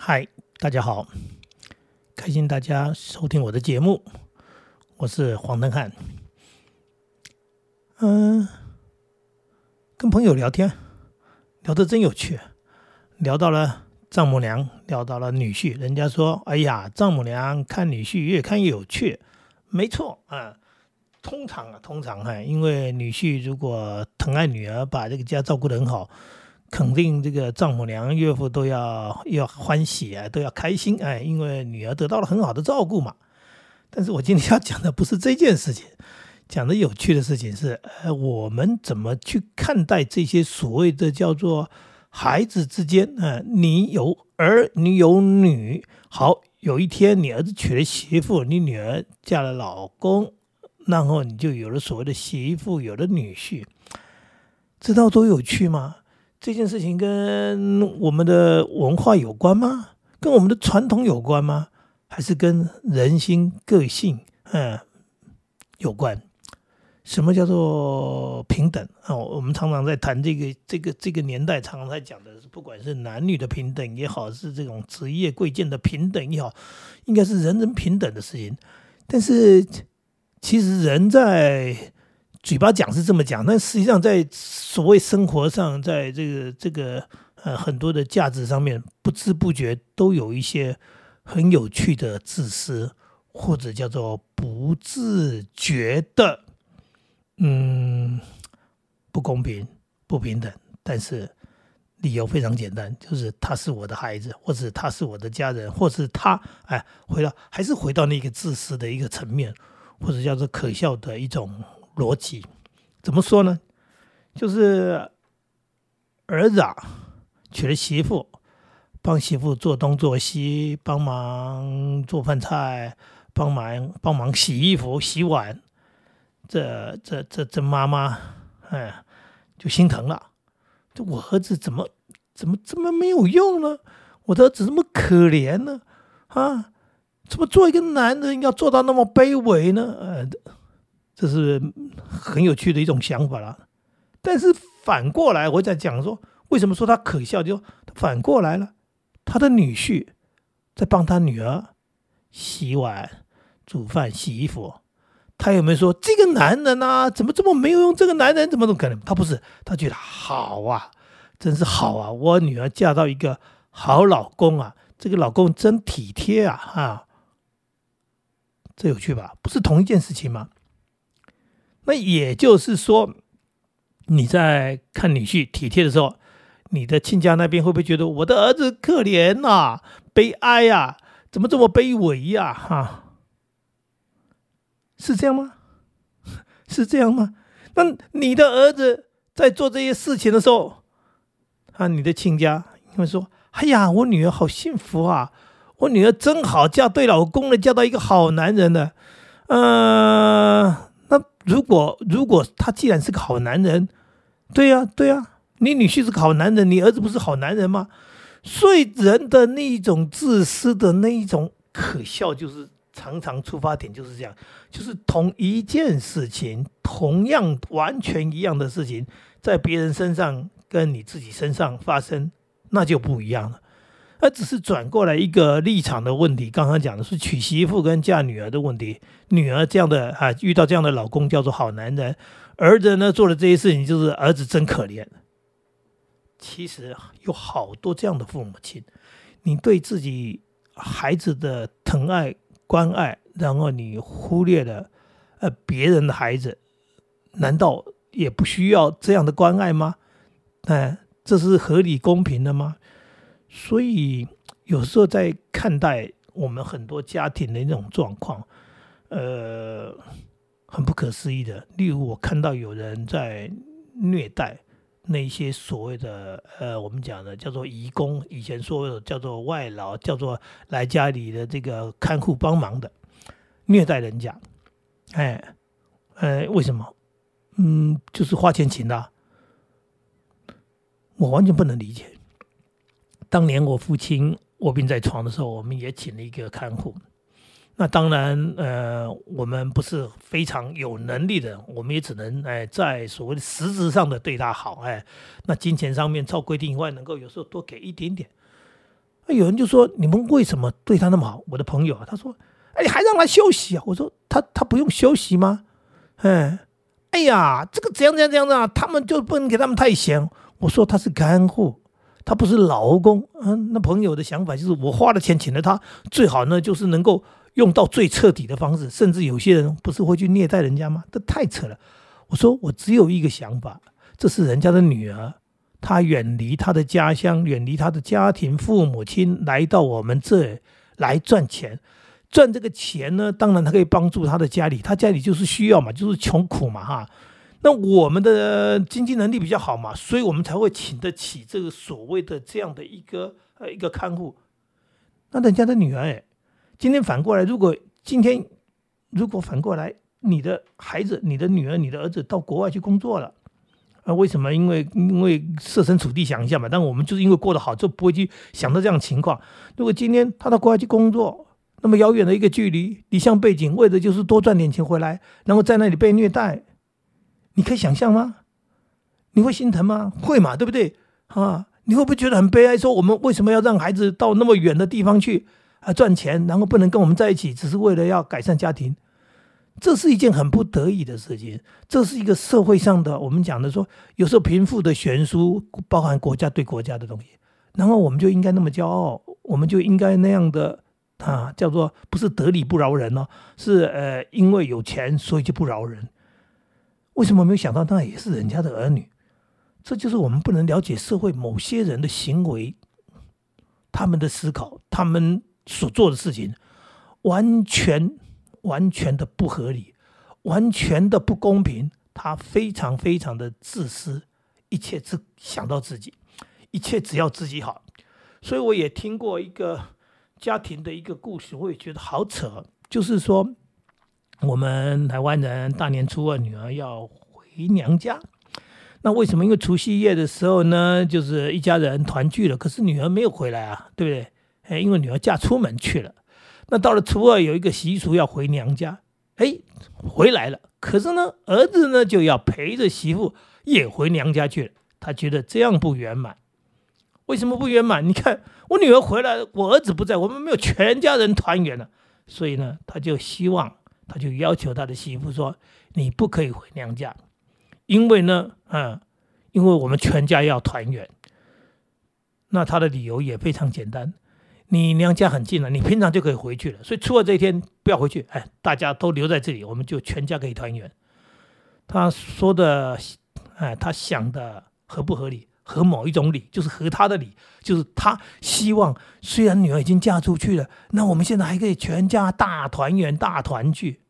嗨，大家好，开心大家收听我的节目，我是黄登汉。嗯，跟朋友聊天，聊得真有趣，聊到了丈母娘，聊到了女婿。人家说：“哎呀，丈母娘看女婿越看越有趣。”没错啊，通常啊，通常哈，因为女婿如果疼爱女儿，把这个家照顾得很好。肯定这个丈母娘、岳父都要要欢喜啊，都要开心哎，因为女儿得到了很好的照顾嘛。但是我今天要讲的不是这件事情，讲的有趣的事情是，呃，我们怎么去看待这些所谓的叫做孩子之间啊？你有儿，你有女，好，有一天你儿子娶了媳妇，你女儿嫁了老公，然后你就有了所谓的媳妇，有了女婿，知道多有趣吗？这件事情跟我们的文化有关吗？跟我们的传统有关吗？还是跟人心个性嗯有关？什么叫做平等啊？我们常常在谈这个这个这个年代，常常在讲的是，不管是男女的平等也好，是这种职业贵贱的平等也好，应该是人人平等的事情。但是其实人在。嘴巴讲是这么讲，但实际上在所谓生活上，在这个这个呃很多的价值上面，不知不觉都有一些很有趣的自私，或者叫做不自觉的，嗯，不公平、不平等。但是理由非常简单，就是他是我的孩子，或者他是我的家人，或是他哎，回到还是回到那个自私的一个层面，或者叫做可笑的一种。逻辑怎么说呢？就是儿子啊娶了媳妇，帮媳妇做东做西，帮忙做饭菜，帮忙帮忙洗衣服、洗碗。这这这这妈妈哎，就心疼了。这我儿子怎么怎么这么没有用呢？我的儿子这么可怜呢？啊，怎么做一个男人要做到那么卑微呢？呃。这是很有趣的一种想法了，但是反过来，我在讲说，为什么说他可笑？就反过来了，他的女婿在帮他女儿洗碗、煮饭、洗衣服，他有没有说这个男人啊，怎么这么没有用？这个男人怎么怎么可能？他不是，他觉得好啊，真是好啊！我女儿嫁到一个好老公啊，这个老公真体贴啊！哈，这有趣吧？不是同一件事情吗？那也就是说，你在看女婿体贴的时候，你的亲家那边会不会觉得我的儿子可怜呐、悲哀呀？怎么这么卑微呀？哈，是这样吗？是这样吗？那你的儿子在做这些事情的时候，啊，你的亲家会说：“哎呀，我女儿好幸福啊！我女儿真好，嫁对老公了，嫁到一个好男人了。”嗯。那如果如果他既然是个好男人，对呀对呀，你女婿是个好男人，你儿子不是好男人吗？所以人的那一种自私的那一种可笑，就是常常出发点就是这样，就是同一件事情，同样完全一样的事情，在别人身上跟你自己身上发生，那就不一样了。而只是转过来一个立场的问题。刚刚讲的是娶媳妇跟嫁女儿的问题。女儿这样的啊，遇到这样的老公叫做好男人；儿子呢，做了这些事情就是儿子真可怜。其实有好多这样的父母亲，你对自己孩子的疼爱关爱，然后你忽略了呃别人的孩子，难道也不需要这样的关爱吗？哎，这是合理公平的吗？所以有时候在看待我们很多家庭的那种状况，呃，很不可思议的。例如，我看到有人在虐待那些所谓的呃，我们讲的叫做义工，以前说的叫做外劳，叫做来家里的这个看护帮忙的，虐待人家。哎，呃，为什么？嗯，就是花钱请的，我完全不能理解。当年我父亲卧病在床的时候，我们也请了一个看护。那当然，呃，我们不是非常有能力的，我们也只能哎，在所谓的实质上的对他好，哎，那金钱上面照规定以外，能够有时候多给一点点。那有人就说：“你们为什么对他那么好？”我的朋友啊，他说：“哎，还让他休息啊？”我说：“他他不用休息吗？”哎，哎呀，这个怎样怎样怎样啊？他们就不能给他们太闲。我说他是看护，他不是劳工。嗯，那朋友的想法就是，我花了钱请了他，最好呢就是能够用到最彻底的方式。甚至有些人不是会去虐待人家吗？这太扯了。我说我只有一个想法，这是人家的女儿。她远离她的家乡，远离她的家庭，父母亲来到我们这来赚钱，赚这个钱呢，当然他可以帮助他的家里，他家里就是需要嘛，就是穷苦嘛哈。那我们的经济能力比较好嘛，所以我们才会请得起这个所谓的这样的一个呃一个看护。那人家的女儿哎，今天反过来，如果今天如果反过来，你的孩子、你的女儿、你的儿子到国外去工作了。那为什么？因为因为设身处地想一下嘛。但我们就是因为过得好，就不会去想到这样情况。如果今天他到国外去工作，那么遥远的一个距离，离乡背景，为的就是多赚点钱回来，然后在那里被虐待，你可以想象吗？你会心疼吗？会嘛，对不对？啊，你会不会觉得很悲哀？说我们为什么要让孩子到那么远的地方去啊赚钱，然后不能跟我们在一起，只是为了要改善家庭？这是一件很不得已的事情，这是一个社会上的我们讲的说，有时候贫富的悬殊，包含国家对国家的东西，然后我们就应该那么骄傲，我们就应该那样的啊，叫做不是得理不饶人哦，是呃因为有钱所以就不饶人。为什么没有想到那也是人家的儿女？这就是我们不能了解社会某些人的行为，他们的思考，他们所做的事情，完全。完全的不合理，完全的不公平，他非常非常的自私，一切只想到自己，一切只要自己好。所以我也听过一个家庭的一个故事，我也觉得好扯。就是说，我们台湾人大年初二女儿要回娘家，那为什么？因为除夕夜的时候呢，就是一家人团聚了，可是女儿没有回来啊，对不对？哎，因为女儿嫁出门去了。那到了初二有一个习俗要回娘家，哎，回来了。可是呢，儿子呢就要陪着媳妇也回娘家去了。他觉得这样不圆满。为什么不圆满？你看我女儿回来，我儿子不在，我们没有全家人团圆了。所以呢，他就希望，他就要求他的媳妇说：“你不可以回娘家，因为呢，啊，因为我们全家要团圆。”那他的理由也非常简单。你娘家很近了，你平常就可以回去了。所以初二这一天不要回去，哎，大家都留在这里，我们就全家可以团圆。他说的，哎，他想的合不合理？和某一种理，就是和他的理，就是他希望，虽然女儿已经嫁出去了，那我们现在还可以全家大团圆、大团聚。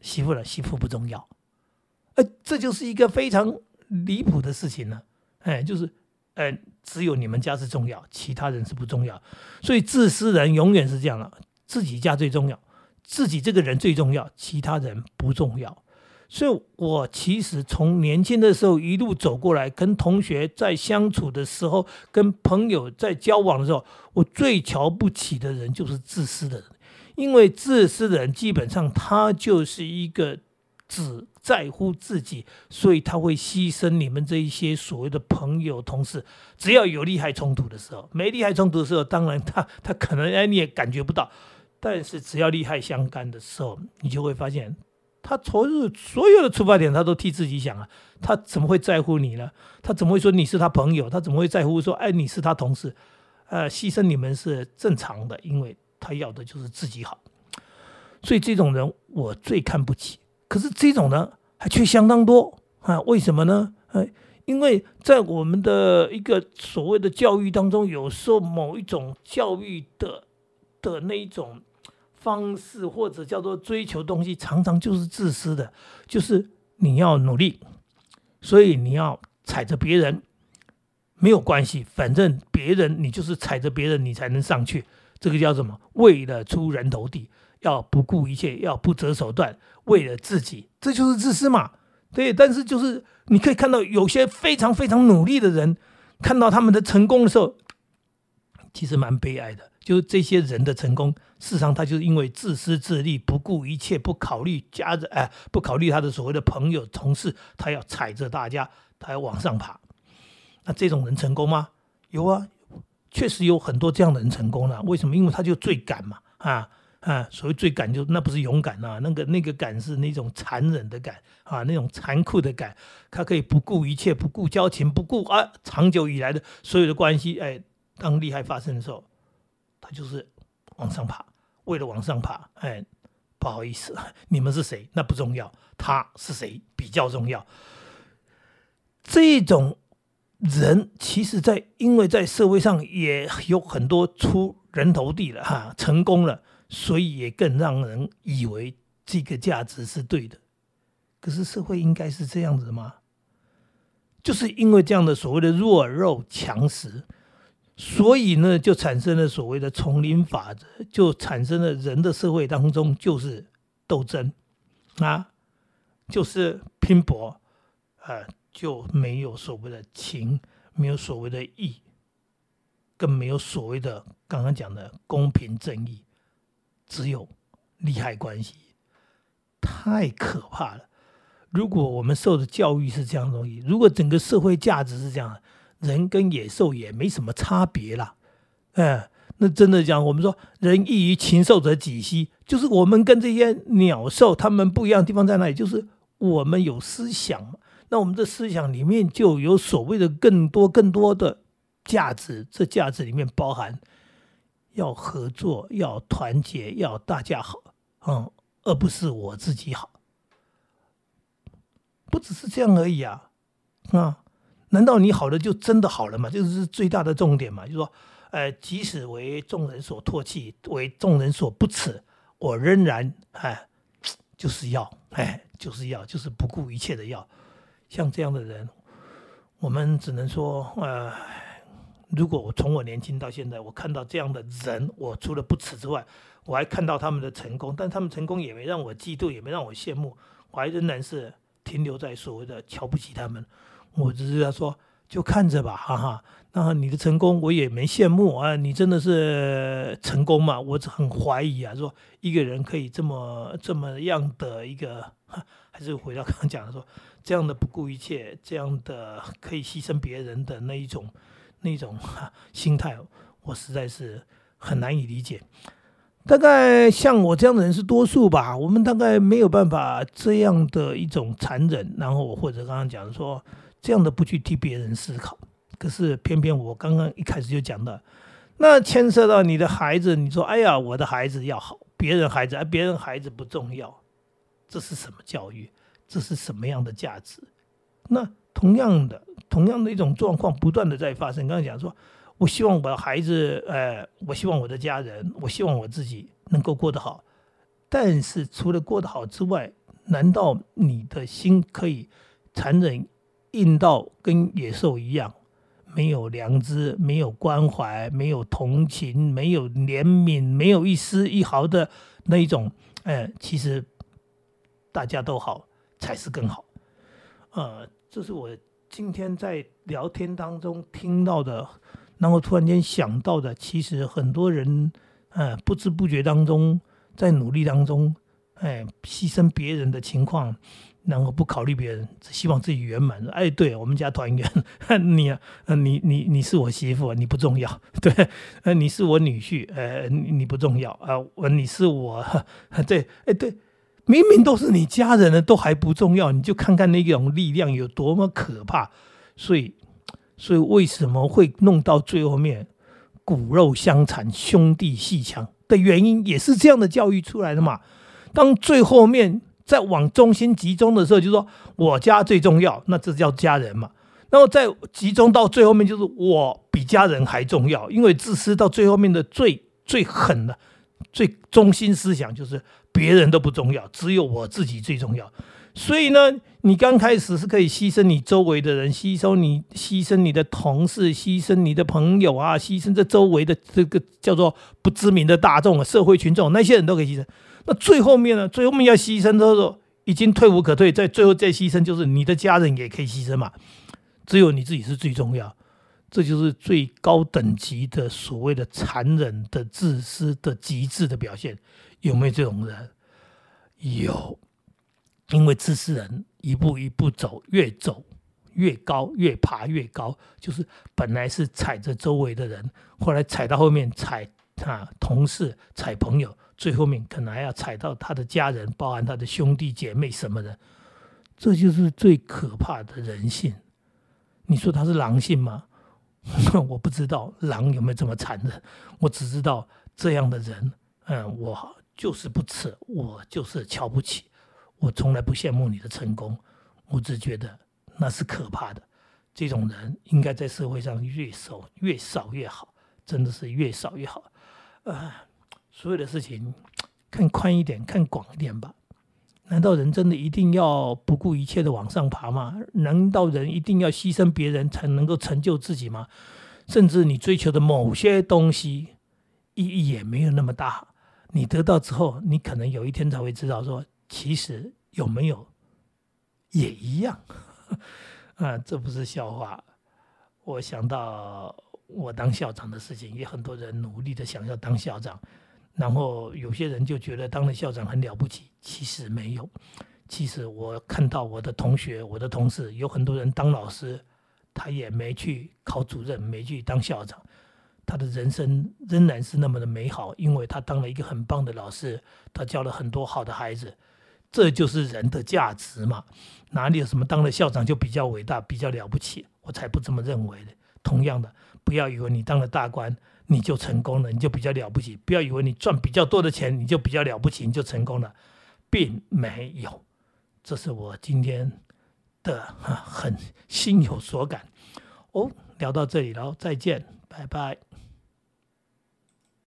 媳妇了，媳妇不重要，哎，这就是一个非常离谱的事情了，哎，就是。呃，只有你们家是重要，其他人是不重要。所以自私人永远是这样了，自己家最重要，自己这个人最重要，其他人不重要。所以我其实从年轻的时候一路走过来，跟同学在相处的时候，跟朋友在交往的时候，我最瞧不起的人就是自私的人，因为自私的人基本上他就是一个。只在乎自己，所以他会牺牲你们这一些所谓的朋友、同事。只要有利害冲突的时候，没利害冲突的时候，当然他他可能哎你也感觉不到。但是只要利害相干的时候，你就会发现，他所有所有的出发点，他都替自己想啊。他怎么会在乎你呢？他怎么会说你是他朋友？他怎么会在乎说哎你是他同事？呃，牺牲你们是正常的，因为他要的就是自己好。所以这种人我最看不起。可是这种呢，还却相当多啊？为什么呢？呃，因为在我们的一个所谓的教育当中，有时候某一种教育的的那一种方式，或者叫做追求东西，常常就是自私的，就是你要努力，所以你要踩着别人没有关系，反正别人你就是踩着别人，你才能上去。这个叫什么？为了出人头地。要不顾一切，要不择手段，为了自己，这就是自私嘛？对。但是就是你可以看到，有些非常非常努力的人，看到他们的成功的时候，其实蛮悲哀的。就是这些人的成功，事实上他就是因为自私自利，不顾一切，不考虑家人，哎，不考虑他的所谓的朋友、同事，他要踩着大家，他要往上爬。那这种人成功吗？有啊，确实有很多这样的人成功了。为什么？因为他就最敢嘛，啊啊，所谓最敢，就那不是勇敢啊，那个那个敢是那种残忍的敢啊，那种残酷的敢，他可以不顾一切，不顾交情，不顾啊长久以来的所有的关系，哎，当厉害发生的时候，他就是往上爬，为了往上爬，哎，不好意思，你们是谁？那不重要，他是谁比较重要。这种人，其实，在因为在社会上也有很多出人头地了哈，成功了，所以也更让人以为这个价值是对的。可是社会应该是这样子吗？就是因为这样的所谓的弱肉强食，所以呢，就产生了所谓的丛林法则，就产生了人的社会当中就是斗争啊，就是拼搏啊。就没有所谓的情，没有所谓的义，更没有所谓的刚刚讲的公平正义，只有利害关系，太可怕了。如果我们受的教育是这样东西，如果整个社会价值是这样，人跟野兽也没什么差别了。哎，那真的讲，我们说人异于禽兽者几希，就是我们跟这些鸟兽他们不一样的地方在哪里？就是我们有思想嘛。那我们的思想里面就有所谓的更多更多的价值，这价值里面包含要合作、要团结、要大家好，嗯，而不是我自己好，不只是这样而已啊，啊，难道你好了就真的好了吗？这是最大的重点嘛？就是说，呃，即使为众人所唾弃，为众人所不耻，我仍然哎，就是要哎，就是要，就是不顾一切的要。像这样的人，我们只能说，呃，如果我从我年轻到现在，我看到这样的人，我除了不耻之外，我还看到他们的成功，但他们成功也没让我嫉妒，也没让我羡慕，我还仍然是停留在所谓的瞧不起他们。我只是要说，就看着吧，哈哈。那你的成功我也没羡慕啊，你真的是成功嘛？我很怀疑啊，说一个人可以这么这么样的一个，还是回到刚刚讲的说。这样的不顾一切，这样的可以牺牲别人的那一种、那一种心态，我实在是很难以理解。大概像我这样的人是多数吧。我们大概没有办法这样的一种残忍，然后或者刚刚讲说这样的不去替别人思考。可是偏偏我刚刚一开始就讲到，那牵涉到你的孩子，你说哎呀，我的孩子要好，别人孩子而别人孩子不重要，这是什么教育？这是什么样的价值？那同样的，同样的一种状况不断的在发生。刚才讲说，我希望我的孩子，呃，我希望我的家人，我希望我自己能够过得好。但是除了过得好之外，难道你的心可以残忍硬到跟野兽一样，没有良知，没有关怀，没有同情，没有怜悯，没有一丝一毫的那一种？呃，其实大家都好。才是更好，呃，这是我今天在聊天当中听到的，然后突然间想到的。其实很多人，呃，不知不觉当中在努力当中，哎，牺牲别人的情况，然后不考虑别人，只希望自己圆满。哎，对我们家团圆，你，呃，你你你是我媳妇，你不重要，对，呃，你是我女婿，呃，你不重要啊，我你是我，对，哎，对。明明都是你家人的，都还不重要，你就看看那种力量有多么可怕。所以，所以为什么会弄到最后面骨肉相残、兄弟戏强的原因，也是这样的教育出来的嘛？当最后面在往中心集中的时候，就说我家最重要，那这叫家人嘛？那么在集中到最后面，就是我比家人还重要，因为自私到最后面的最最狠的、最中心思想就是。别人都不重要，只有我自己最重要。所以呢，你刚开始是可以牺牲你周围的人，牺牲你，牺牲你的同事，牺牲你的朋友啊，牺牲这周围的这个叫做不知名的大众啊，社会群众那些人都可以牺牲。那最后面呢？最后面要牺牲的时候，已经退无可退，在最后再牺牲，就是你的家人也可以牺牲嘛。只有你自己是最重要，这就是最高等级的所谓的残忍的自私的极致的表现。有没有这种人？有，因为自私人一步一步走，越走越高越爬越高，就是本来是踩着周围的人，后来踩到后面踩啊同事踩朋友，最后面可能还要踩到他的家人，包含他的兄弟姐妹什么的，这就是最可怕的人性。你说他是狼性吗？我不知道狼有没有这么残忍，我只知道这样的人，嗯，我就是不耻，我就是瞧不起，我从来不羡慕你的成功，我只觉得那是可怕的。这种人应该在社会上越少越少越好，真的是越少越好。呃，所有的事情看宽一点，看广一点吧。难道人真的一定要不顾一切的往上爬吗？难道人一定要牺牲别人才能够成就自己吗？甚至你追求的某些东西意义也没有那么大。你得到之后，你可能有一天才会知道，说其实有没有也一样。啊，这不是笑话。我想到我当校长的事情，也很多人努力的想要当校长。然后有些人就觉得当了校长很了不起，其实没有。其实我看到我的同学、我的同事，有很多人当老师，他也没去考主任，没去当校长，他的人生仍然是那么的美好，因为他当了一个很棒的老师，他教了很多好的孩子。这就是人的价值嘛？哪里有什么当了校长就比较伟大、比较了不起？我才不这么认为的。同样的，不要以为你当了大官。你就成功了，你就比较了不起。不要以为你赚比较多的钱，你就比较了不起，你就成功了，并没有。这是我今天的很心有所感。哦，聊到这里然后，再见，拜拜。